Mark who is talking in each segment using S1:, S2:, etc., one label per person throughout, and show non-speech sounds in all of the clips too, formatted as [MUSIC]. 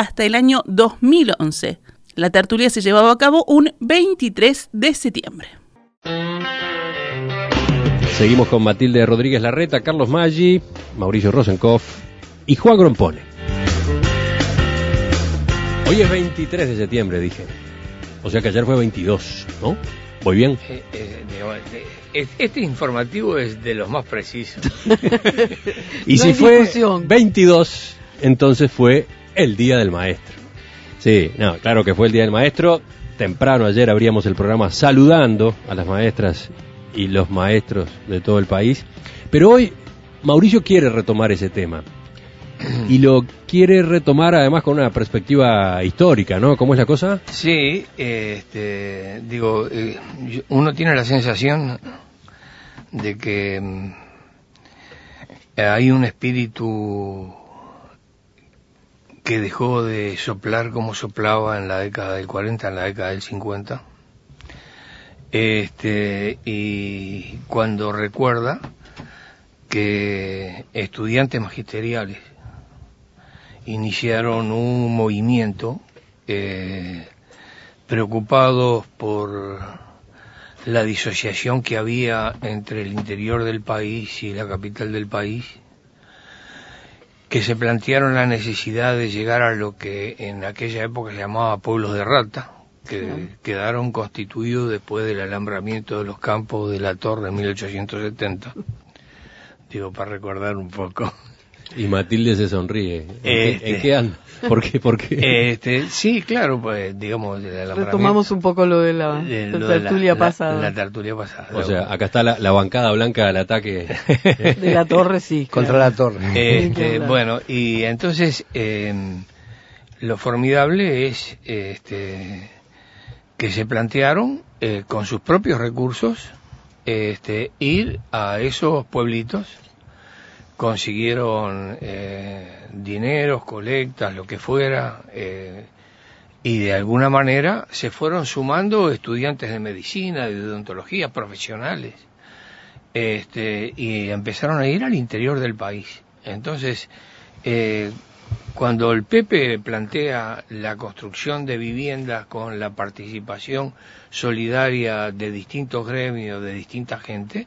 S1: hasta el año 2011. La tertulia se llevaba a cabo un 23 de septiembre.
S2: Seguimos con Matilde Rodríguez Larreta, Carlos Maggi, Mauricio Rosenkopf y Juan Grompone. Hoy es 23 de septiembre, dije. O sea que ayer fue 22, ¿no? ¿Voy bien?
S3: Eh, eh, de- de- este informativo es de los más precisos. [LAUGHS]
S2: Y
S4: No
S2: si fue
S4: discusión.
S2: 22, entonces fue el Día del Maestro. Sí, no, claro que fue el Día del Maestro. Temprano ayer abríamos el programa saludando a las maestras y los maestros de todo el país. Pero hoy Mauricio quiere retomar ese tema. Y lo quiere retomar además con una perspectiva histórica, ¿no? ¿Cómo es la cosa?
S3: Sí, este, digo, eh, uno tiene la sensación de que mm, hay un espíritu que dejó de soplar como soplaba en la década del 40, en la década del 50. Este, y cuando recuerda que estudiantes magisteriales iniciaron un movimiento eh, preocupados por la disociación que había entre el interior del país y la capital del país, que se plantearon la necesidad de llegar a lo que en aquella época se llamaba pueblos de rata, que quedaron constituidos después del alambramiento de los campos de la torre en 1870. Digo, para recordar un poco.
S2: Y Matilde se sonríe. ¿En, qué,
S3: Este.
S2: en qué anda? ¿Por qué? ¿Por qué?
S3: Este, sí, claro, pues digamos,
S4: Retomamos un poco lo de la,
S3: de
S4: la
S3: lo de la-
S4: tertulia
S3: la-
S4: pasada.
S3: La, tertulia pasada.
S2: o sea, acá está la, la bancada blanca del ataque.
S4: de la torre, sí. [LAUGHS]
S5: Contra la torre.
S3: Este, bueno, y entonces eh, lo formidable es este, que se plantearon eh, con sus propios recursos este, ir a esos pueblitos, consiguieron eh, dineros, colectas, lo que fuera, eh, y de alguna manera se fueron sumando estudiantes de medicina, de odontología, profesionales este, y empezaron a ir al interior del país. Entonces, eh, cuando el Pepe plantea la construcción de viviendas con la participación solidaria de distintos gremios, de distinta gente,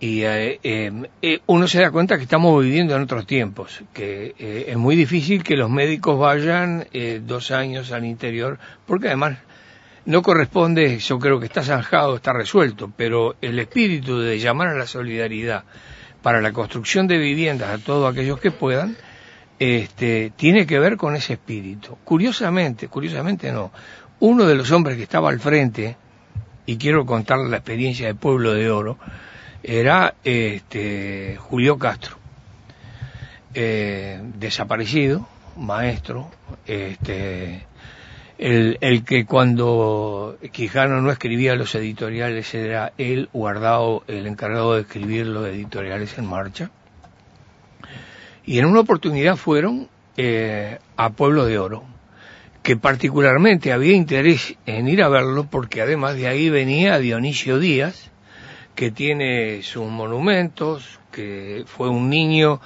S3: y eh, eh, eh, uno se da cuenta que estamos viviendo en otros tiempos, que eh, es muy difícil que los médicos vayan eh, dos años al interior, porque además no corresponde, yo creo que está zanjado, está resuelto, pero el espíritu de llamar a la solidaridad para la construcción de viviendas a todos aquellos que puedan, este, tiene que ver con ese espíritu. Curiosamente, curiosamente no, uno de los hombres que estaba al frente, y quiero contar la experiencia de Pueblo de Oro, era este, Julio Castro, eh, desaparecido, maestro, este, el, el que cuando Quijano no escribía los editoriales era él, Guardado, el encargado de escribir los editoriales en marcha. Y en una oportunidad fueron eh, a Pueblo de Oro, que particularmente había interés en ir a verlo porque además de ahí venía Dionisio Díaz, que tiene sus monumentos, que fue un niño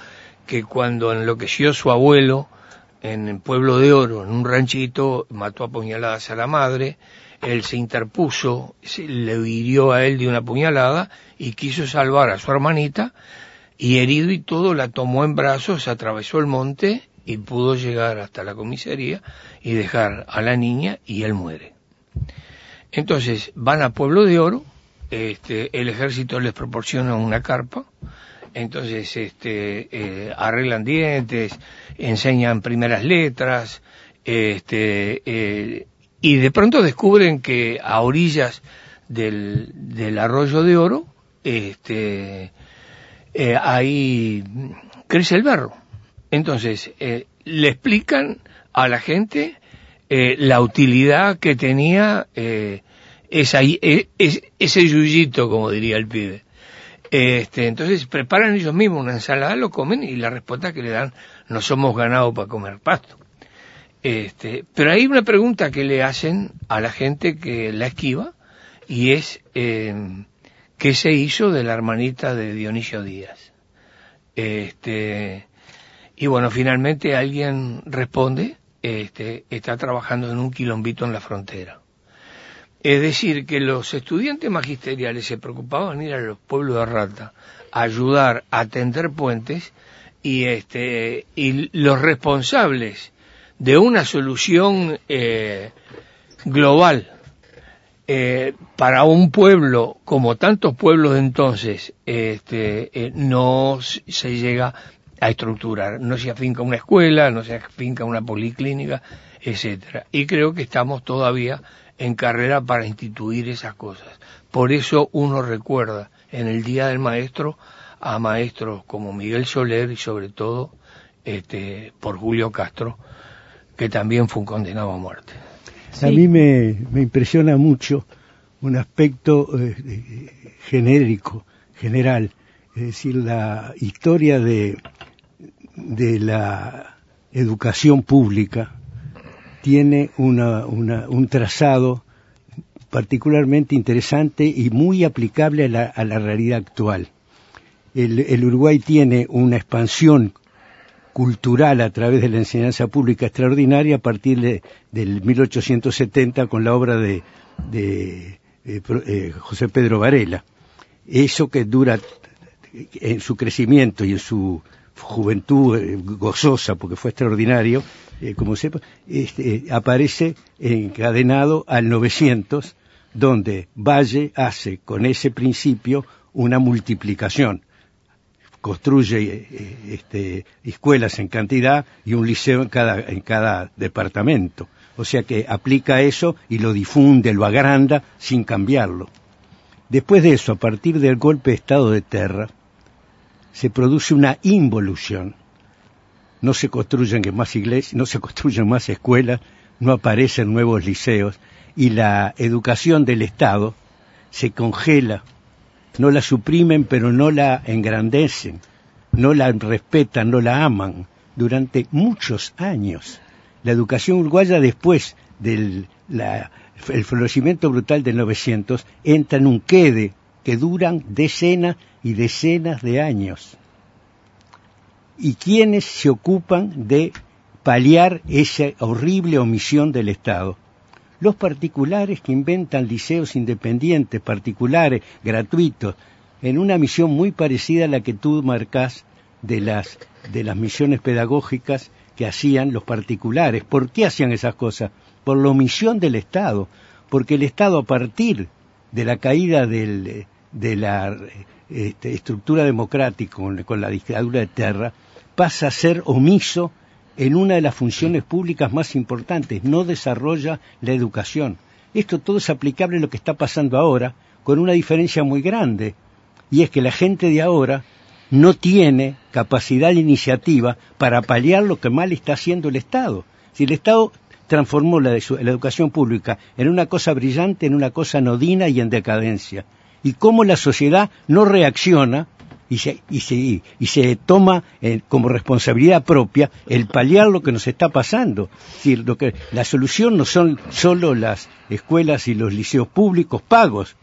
S3: que cuando enloqueció su abuelo en el pueblo de Oro, en un ranchito, mató a puñaladas a la madre, él se interpuso, le hirió a él de una puñalada y quiso salvar a su hermanita y herido y todo la tomó en brazos, atravesó el monte y pudo llegar hasta la comisaría y dejar a la niña y él muere. Entonces van a Pueblo de Oro, este, el ejército les proporciona una carpa, entonces este, eh, arreglan dientes, enseñan primeras letras, este, eh, y de pronto descubren que a orillas del, del arroyo de oro, este, eh, ahí crece el berro. Entonces, le explican a la gente la utilidad que tenía eh, esa, eh, ese yuyito, como diría el pibe. Este, entonces preparan ellos mismos una ensalada, lo comen y la respuesta que le dan, no somos ganados para comer pasto. Este, pero hay una pregunta que le hacen a la gente que la esquiva y es eh, ¿qué se hizo de la hermanita de Dionisio Díaz? Este, y bueno, finalmente alguien responde, este, está trabajando en un quilombito en la frontera. Es decir, que los estudiantes magisteriales se preocupaban ir a los pueblos de Rata a ayudar a tender puentes y, este, y los responsables de una solución eh, global eh, para un pueblo como tantos pueblos de entonces este, eh, no se llega a estructurar, no se afinca una escuela, no se afinca una policlínica, etcétera. Y creo que estamos todavía en carrera para instituir esas cosas. Por eso uno recuerda en el Día del Maestro a maestros como Miguel Soler y sobre todo este, por Julio Castro, que también fue un condenado a muerte.
S5: A mí me, impresiona mucho un aspecto eh, genérico, general, es decir, la historia de, de la educación pública tiene una, un trazado particularmente interesante y muy aplicable a la, a la realidad actual. El, el, Uruguay tiene una expansión cultural a través de la enseñanza pública extraordinaria a partir de, del 1870 con la obra de, de eh, eh, José Pedro Varela. Eso que dura en su crecimiento y en su juventud eh, gozosa, porque fue extraordinario, como sepa, este, aparece encadenado al 900, donde Valle hace con ese principio una multiplicación construye eh, este, escuelas en cantidad y un liceo en cada, en cada departamento. O sea que aplica eso y lo difunde, lo agranda sin cambiarlo. Después de eso, a partir del golpe de estado de Terra, se produce una involución. No se construyen más iglesias, no se construyen más escuelas, no aparecen nuevos liceos y la educación del Estado se congela no la suprimen pero no la engrandecen, no la respetan, no la aman durante muchos años. La educación uruguaya después del florecimiento brutal del 900 entra en un quede que duran decenas y decenas de años. ¿Y quiénes se ocupan de paliar esa horrible omisión del Estado? los particulares que inventan liceos independientes, particulares, gratuitos, en una misión muy parecida a la que tú marcás de las, de las misiones pedagógicas que hacían los particulares. ¿Por qué hacían esas cosas? Por la omisión del Estado, porque el Estado a partir de la caída de la este, estructura democrática con la dictadura de Terra, pasa a ser omiso en una de las funciones públicas más importantes, no desarrolla la educación. Esto todo es aplicable a lo que está pasando ahora, con una diferencia muy grande, y es que la gente de ahora no tiene capacidad de iniciativa para paliar lo que mal está haciendo el Estado. Si el Estado transformó la, la educación pública en una cosa brillante, en una cosa nodina y en decadencia, y cómo la sociedad no reacciona y se, y se, y se toma eh, como responsabilidad propia el paliar lo que nos está pasando. Es decir, lo que, la solución no son solo las escuelas y los liceos públicos pagos.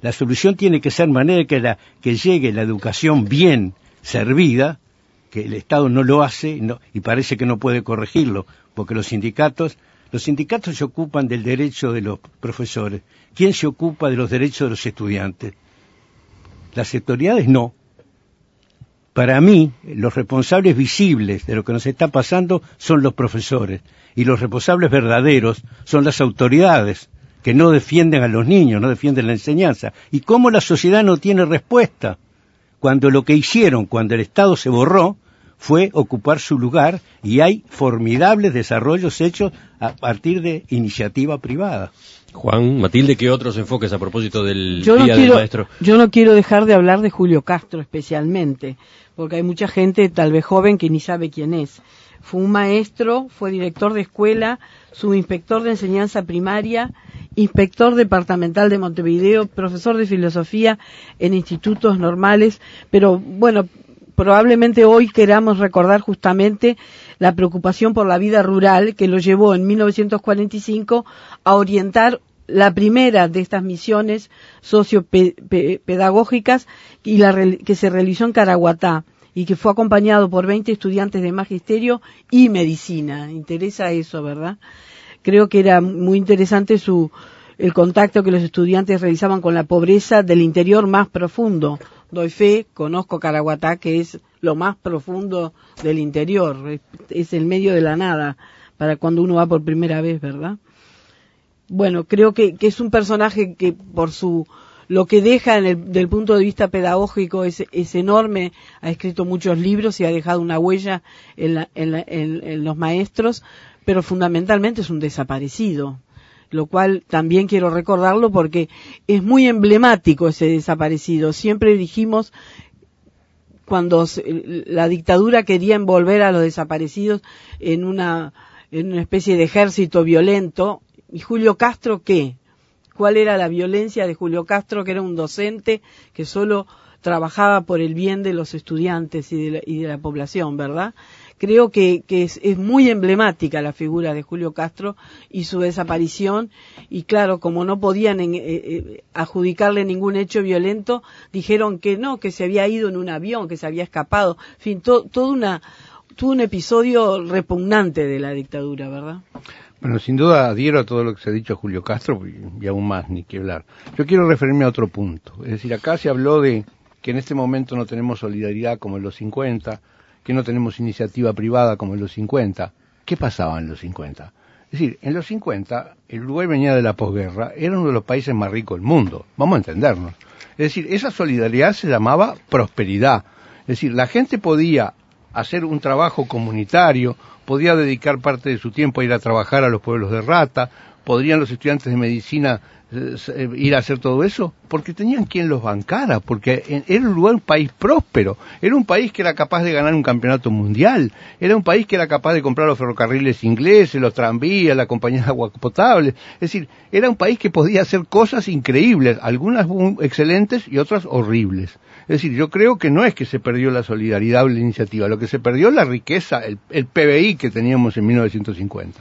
S5: La solución tiene que ser manera que, la, que llegue la educación bien servida, que el Estado no lo hace y parece que no puede corregirlo, porque los sindicatos los sindicatos se ocupan del derecho de los profesores. ¿Quién se ocupa de los derechos de los estudiantes? Las autoridades no. Para mí, los responsables visibles de lo que nos está pasando son los profesores y los responsables verdaderos son las autoridades que no defienden a los niños, no defienden la enseñanza. ¿Y cómo la sociedad no tiene respuesta? Cuando lo que hicieron, cuando el Estado se borró, fue ocupar su lugar y hay formidables desarrollos hechos a partir de iniciativa privada.
S2: Juan, Matilde, ¿qué otros enfoques a propósito del Día del Maestro?
S4: Yo no quiero dejar de hablar de Julio Castro especialmente, porque hay mucha gente, tal vez joven, que ni sabe quién es. Fue un maestro, fue director de escuela, subinspector de enseñanza primaria, inspector departamental de Montevideo, profesor de filosofía en institutos normales, pero bueno, probablemente hoy queramos recordar justamente la preocupación por la vida rural que lo llevó en 1945 a orientar la primera de estas misiones sociopedagógicas y la, que se realizó en Caraguatá y que fue acompañado por 20 estudiantes de magisterio y medicina. Interesa eso, ¿verdad? Creo que era muy interesante su, el contacto que los estudiantes realizaban con la pobreza del interior más profundo. Doy fe, conozco Caraguatá, que es lo más profundo del interior, es el medio de la nada para cuando uno va por primera vez, ¿verdad? Bueno, creo que, es un personaje que por su lo que deja en el, del punto de vista pedagógico es, es, enorme, ha escrito muchos libros y ha dejado una huella en, en los maestros, pero fundamentalmente es un desaparecido lo cual también quiero recordarlo porque es muy emblemático ese desaparecido. Siempre dijimos cuando la dictadura quería envolver a los desaparecidos en una, en una especie de ejército violento. ¿Y Julio Castro qué? ¿Cuál era la violencia de Julio Castro, que era un docente que solo trabajaba por el bien de los estudiantes y de la, y de la población, ¿verdad? Creo que, es, muy emblemática la figura de Julio Castro y su desaparición y claro como no podían eh, eh, adjudicarle ningún hecho violento dijeron que no que se había ido en un avión que se había escapado en fin todo una un episodio repugnante de la dictadura verdad
S6: bueno, sin duda adhiero a todo lo que se ha dicho a Julio Castro y aún más, ni que hablar. Yo quiero referirme a otro punto. Es decir, acá se habló de que en este momento no tenemos solidaridad como en los 50, que no tenemos iniciativa privada como en los 50. ¿Qué pasaba en los 50? Es decir, en los 50 el Uruguay venía de la posguerra, era uno de los países más ricos del mundo, vamos a entendernos. Es decir, esa solidaridad se llamaba prosperidad. Es decir, la gente podía hacer un trabajo comunitario, podía dedicar parte de su tiempo a ir a trabajar a los pueblos de Rata, podrían los estudiantes de medicina ir a hacer todo eso? Porque tenían quien los bancara, porque era un país próspero, era un país que era capaz de ganar un campeonato mundial, era un país que era capaz de comprar los ferrocarriles ingleses, los tranvías, la compañía de agua potable, es decir, era un país que podía hacer cosas increíbles, algunas excelentes y otras horribles. Es decir, yo creo que no es que se perdió la solidaridad o la iniciativa, lo que se perdió es la riqueza, el PBI que teníamos en 1950.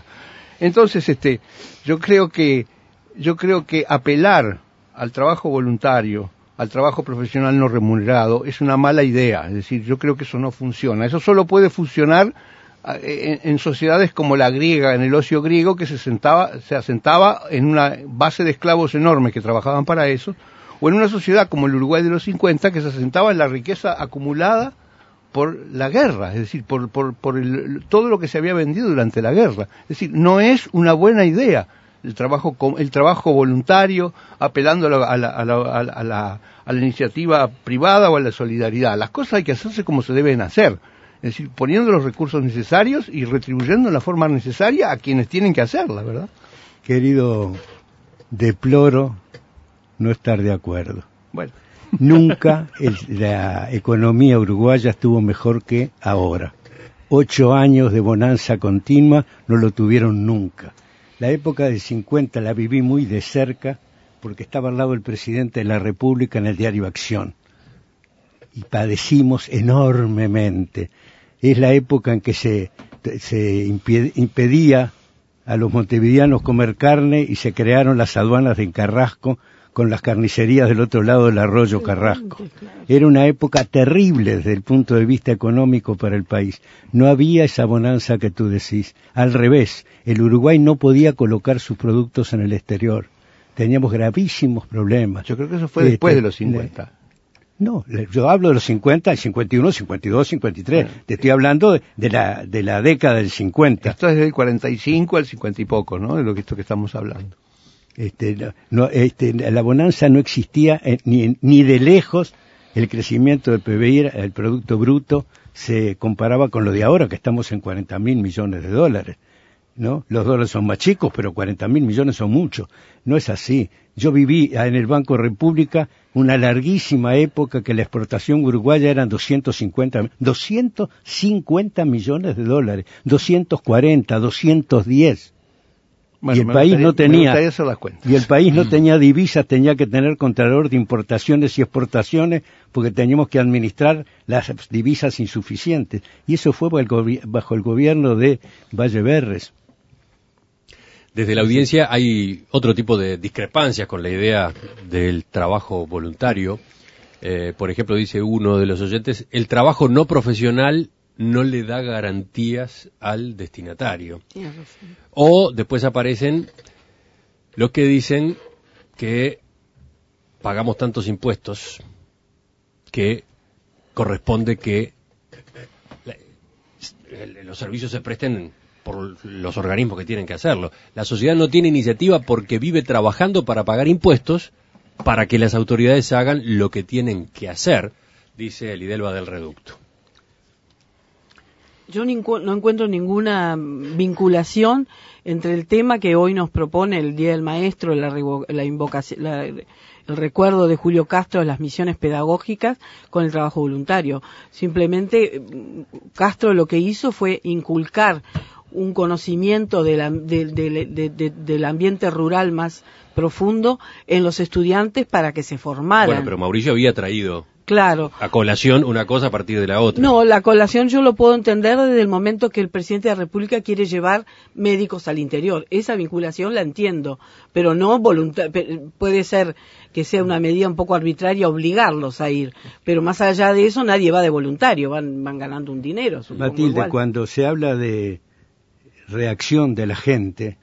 S6: Entonces, este, yo creo que yo creo que apelar al trabajo voluntario, al trabajo profesional no remunerado, es una mala idea. Es decir, yo creo que eso no funciona. Eso solo puede funcionar ah, en, sociedades como la griega, en el ocio griego, que se, sentaba, se asentaba en una base de esclavos enormes que trabajaban para eso, o en una sociedad como el Uruguay de los 50, que se asentaba en la riqueza acumulada por la guerra, es decir, por, por, todo lo que se había vendido durante la guerra. Es decir, no es una buena idea el trabajo, el trabajo voluntario, apelando a la, a, la, a, la, iniciativa privada o a la solidaridad. Las cosas hay que hacerse como se deben hacer, es decir, poniendo los recursos necesarios y retribuyendo en la forma necesaria a quienes tienen que hacerla, ¿verdad?
S5: Querido, deploro no estar de acuerdo.
S6: Bueno.
S5: Nunca la economía uruguaya estuvo mejor que ahora. Ocho años de bonanza continua no lo tuvieron nunca. La época del 50 la viví muy de cerca porque estaba al lado del presidente de la República en el diario Acción. Y padecimos enormemente. Es la época en que se, se impedía a los montevideanos comer carne y se crearon las aduanas de Carrasco con las carnicerías del otro lado del arroyo Carrasco. Era una época terrible desde el punto de vista económico para el país. No había esa bonanza que tú decís. Al revés, el Uruguay no podía colocar sus productos en el exterior. Teníamos gravísimos problemas.
S6: Yo creo que eso fue después de los 50.
S5: No, yo hablo de los 50, el 51, 52, 53. Te estoy hablando de, la, de la década del 50.
S6: Esto es del 45 al 50 y poco, ¿no? De lo que esto que estamos hablando.
S5: Este, no, este, la bonanza no existía eh, ni, de lejos. El crecimiento del PBI, el Producto Bruto, se comparaba con lo de ahora, que estamos en 40 mil millones de dólares. ¿no? Los dólares son más chicos, pero 40 mil millones son muchos. No es así. Yo viví en el Banco República una larguísima época que la exportación uruguaya eran 250, 250 millones de dólares, 240, 210 y el país no tenía y el país no tenía divisas, tenía que tener contralor de importaciones y exportaciones porque teníamos que administrar las divisas insuficientes y eso fue bajo el gobierno de Valle Berres.
S2: Desde la audiencia hay otro tipo de discrepancias con la idea del trabajo voluntario. Eh, por ejemplo, dice uno de los oyentes, el trabajo no profesional no le da garantías al destinatario. O después aparecen los que dicen que pagamos tantos impuestos que corresponde que los servicios se presten por los organismos que tienen que hacerlo. La sociedad no tiene iniciativa porque vive trabajando para pagar impuestos para que las autoridades hagan lo que tienen que hacer, dice el Idelva del Reducto.
S4: Yo no encuentro ninguna vinculación entre el tema que hoy nos propone el Día del Maestro, la, invocación, el recuerdo de Julio Castro de las misiones pedagógicas con el trabajo voluntario. Simplemente Castro lo que hizo fue inculcar un conocimiento del ambiente rural más profundo en los estudiantes para que se formaran.
S2: Bueno, pero Mauricio había traído
S4: Claro.
S2: A colación una cosa a partir de la otra.
S4: No, la colación yo lo puedo entender desde el momento que el presidente de la República quiere llevar médicos al interior. Esa vinculación la entiendo, pero no voluntar puede ser que sea una medida un poco arbitraria obligarlos a ir, pero más allá de eso nadie va de voluntario, van, van ganando un dinero.
S5: Matilde, cuando se habla de reacción de la gente,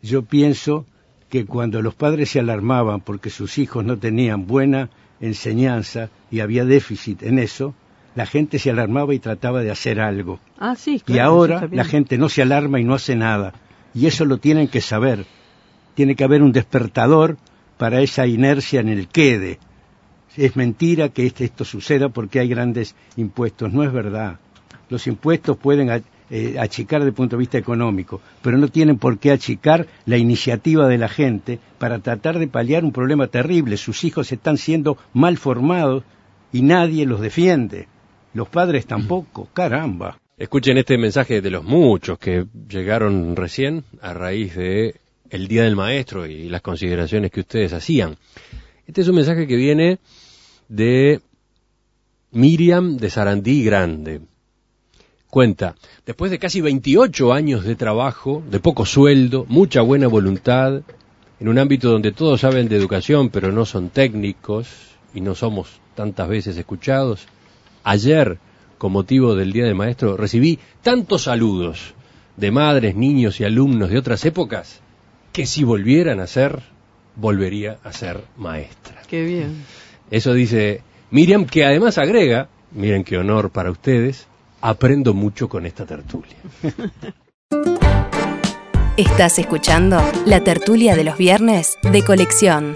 S5: yo pienso que cuando los padres se alarmaban porque sus hijos no tenían buena enseñanza y había déficit en eso, la gente se alarmaba y trataba de hacer algo.
S4: Ah, sí,
S5: y ahora la gente no se alarma y no hace nada. Y eso lo tienen que saber. Tiene que haber un despertador para esa inercia en el quede. Es mentira que este, esto suceda porque hay grandes impuestos. No es verdad. Los impuestos pueden eh, achicar desde el punto de vista económico, pero no tienen por qué achicar la iniciativa de la gente para tratar de paliar un problema terrible. Sus hijos están siendo mal formados y nadie los defiende. Los padres tampoco, caramba.
S2: Escuchen este mensaje de los muchos que llegaron recién a raíz de el Día del Maestro y las consideraciones que ustedes hacían. Este es un mensaje que viene de Miriam de Sarandí Grande. Cuenta, después de casi 28 años de trabajo, de poco sueldo, mucha buena voluntad, en un ámbito donde todos saben de educación pero no son técnicos y no somos tantas veces escuchados, ayer, con motivo del Día del Maestro, recibí tantos saludos de madres, niños y alumnos de otras épocas que si volvieran a ser, volvería a ser maestra.
S4: Qué bien.
S2: Eso dice Miriam, que además agrega, miren qué honor para ustedes, aprendo mucho con esta tertulia.
S7: Estás escuchando la tertulia de los viernes de colección.